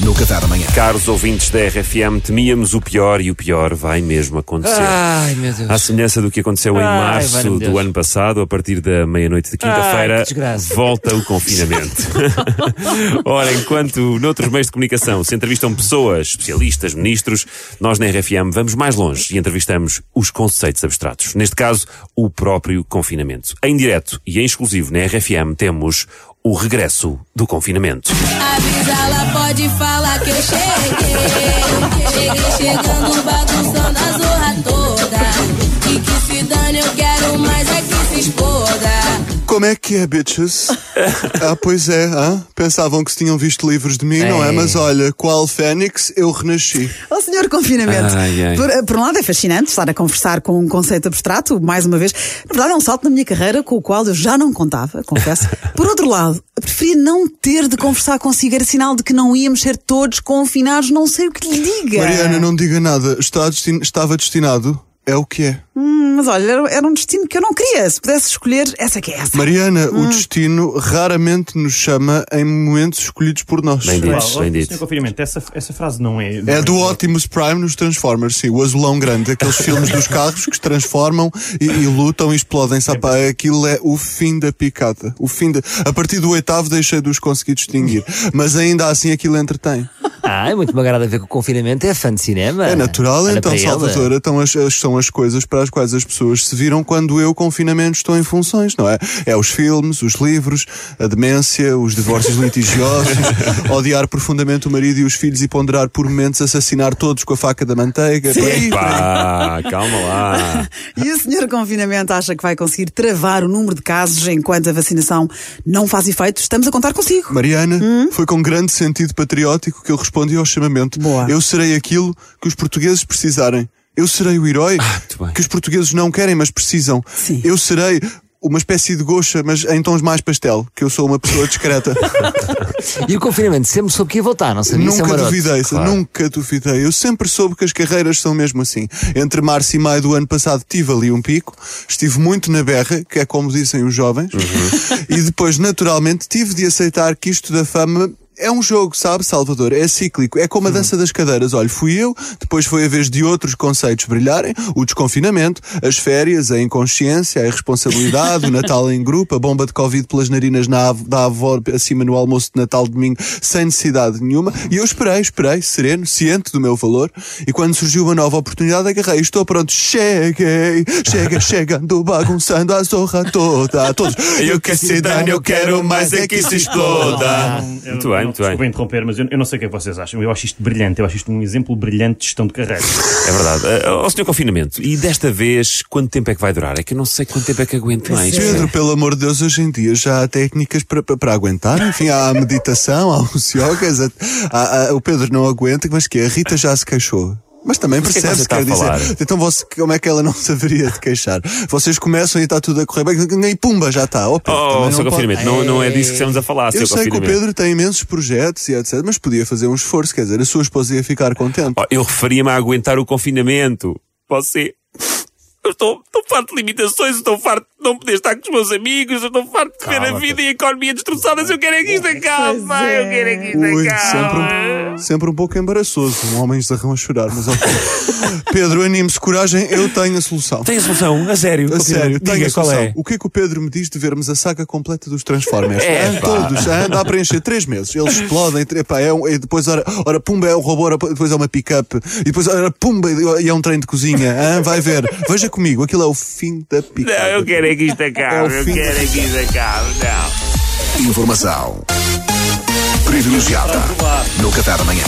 no Café da Manhã. Caros ouvintes da RFM, temíamos o pior e o pior vai mesmo acontecer. Ai, meu Deus. À semelhança do que aconteceu em Ai, março do ano passado, a partir da meia-noite de quinta-feira, volta o confinamento. Ora, enquanto noutros meios de comunicação se entrevistam pessoas, especialistas, ministros, nós na RFM vamos mais longe e entrevistamos os conceitos abstratos. Neste caso, o próprio confinamento. Em direto e em exclusivo na RFM temos o regresso do confinamento. Avisa, ela pode falar que eu cheguei. Cheguei chegando, bagunçando a zorra Como é que é, bitches? ah, pois é, hã? pensavam que se tinham visto livros de mim, não é? É. Mas olha, qual Fênix, eu renasci. Ó senhor confinamento. Ai, ai. Por, por um lado é fascinante estar a conversar com um conceito abstrato, mais uma vez. Na verdade é um salto na minha carreira com o qual eu já não contava, confesso. Por outro lado, preferia não ter de conversar consigo, era sinal de que não íamos ser todos confinados, não sei o que lhe diga. Mariana, não diga nada. Está destin- estava destinado. É o que é. Hum, mas olha, era, um destino que eu não queria. Se pudesse escolher, essa que é essa. Mariana, Hum. o destino raramente nos chama em momentos escolhidos por nós. Bem dito, Uau, bem dito. confinamento, essa, essa frase não é. não É do Optimus Prime nos Transformers, sim, o azulão grande, aqueles filmes dos carros que se transformam e, e lutam e explodem. Sabe, pá, aquilo é o fim da picada. O fim de... A partir do oitavo deixei de os conseguir distinguir. Mas ainda assim aquilo entretém. Ah, é muito me agrada ver que o confinamento é fã de cinema. É natural, Olha então. Salvador, então as, as- são as coisas para as quais as pessoas se viram quando eu, confinamento, estou em funções, não é? É os filmes, os livros, a demência, os divórcios litigiosos, odiar profundamente o marido e os filhos e ponderar por momentos assassinar todos com a faca da manteiga. Por aí. Pá, calma lá. E o senhor confinamento acha que vai conseguir travar o número de casos enquanto a vacinação não faz efeito? Estamos a contar consigo. Mariana, foi com grande sentido patriótico que eu respondi ao chamamento. Boa. Eu serei aquilo que os portugueses precisarem. Eu serei o herói bem. que os portugueses não querem, mas precisam. Sim. Eu serei uma espécie de gocha, mas em tons mais pastel, que eu sou uma pessoa discreta. E o confinamento sempre soube que ia voltar, não sabia? É nunca duvidei, claro. nunca duvidei. Eu sempre soube que as carreiras são mesmo assim. Entre março e maio do ano passado tive ali um pico, estive muito na berra, que é como dizem os jovens, Uhum. e depois, naturalmente, tive de aceitar que isto da fama. É um jogo, sabe, Salvador? É cíclico. É como a dança das cadeiras. Olha, fui eu, depois foi a vez de outros conceitos brilharem: o desconfinamento, as férias, a inconsciência, a irresponsabilidade, o Natal em grupo, a bomba de Covid pelas narinas na, av- da avó acima no almoço de Natal de domingo, sem necessidade nenhuma. E eu esperei, esperei, sereno, ciente do meu valor. E quando surgiu uma nova oportunidade, agarrei. Estou pronto, cheguei, chega, chegando, bagunçando a zorra toda. Todos. Eu que se dane, eu quero mais é que se exploda. Muito bem, bem. Desculpem interromper, mas eu, eu não sei o que é que vocês acham. Eu acho isto brilhante. Eu acho isto um exemplo brilhante de gestão de carreira. É verdade. Uh, Ó senhor confinamento, e desta vez, quanto tempo é que vai durar? É que eu não sei quanto tempo é que aguento mais. Pedro, pelo amor de Deus, hoje em dia já há técnicas para, para, para aguentar. Enfim, há a meditação, há os yogas. há- há- o Pedro não aguenta, mas que a Rita já se queixou. Mas também Mas que é que percebe-se, você está quer dizer. falar? Então você, como é que ela não se haveria de queixar? Vocês começam e está tudo a correr bem, e pumba, já está. Oh, Pedro, Oh, não pode- não, não é disso que estamos a falar, Eu sei que o. Pedro tem imensos projetos e etc, mas podia fazer um esforço, quer dizer, a sua esposa ia ficar contente. Oh, eu referia-me a aguentar o confinamento. Você. Eu estou, estou farto de limitações, estou farto de não poder estar com os meus amigos, estou farto de ver a vida e a economia destroçadas. Eu quero é que isto acabe, pá, eu é. quero é que isto acabe. Sempre um, pouco embaraçoso. Um homem zarrão a chorar, mas ok. Pedro, anime-se, coragem, eu tenho a solução. Tem a solução, a sério. A sério, tenho a Diga qual solução. é. O que é que o Pedro me diz de vermos a saga completa dos Transformers? É, pá. todos, dá a preencher três meses. Eles explodem, epá, é um, e depois, ora, ora, pumba, é um robô, ora, depois é uma pick-up, e depois, ora, pumba, e é um trem de cozinha. ah, vai ver, veja comigo, aquilo é o fim da pick-up. Não, eu quero é que isto É acabe, o eu quero é que isto acabe, não. Informação privilegiada no Café da Manhã.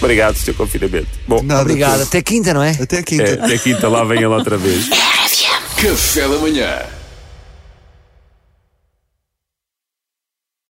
Obrigado, seu confinamento. Bom, Nada, Obrigado. Até quinta, não é? Até quinta. é, até quinta, lá vem ele outra vez. Café da manhã.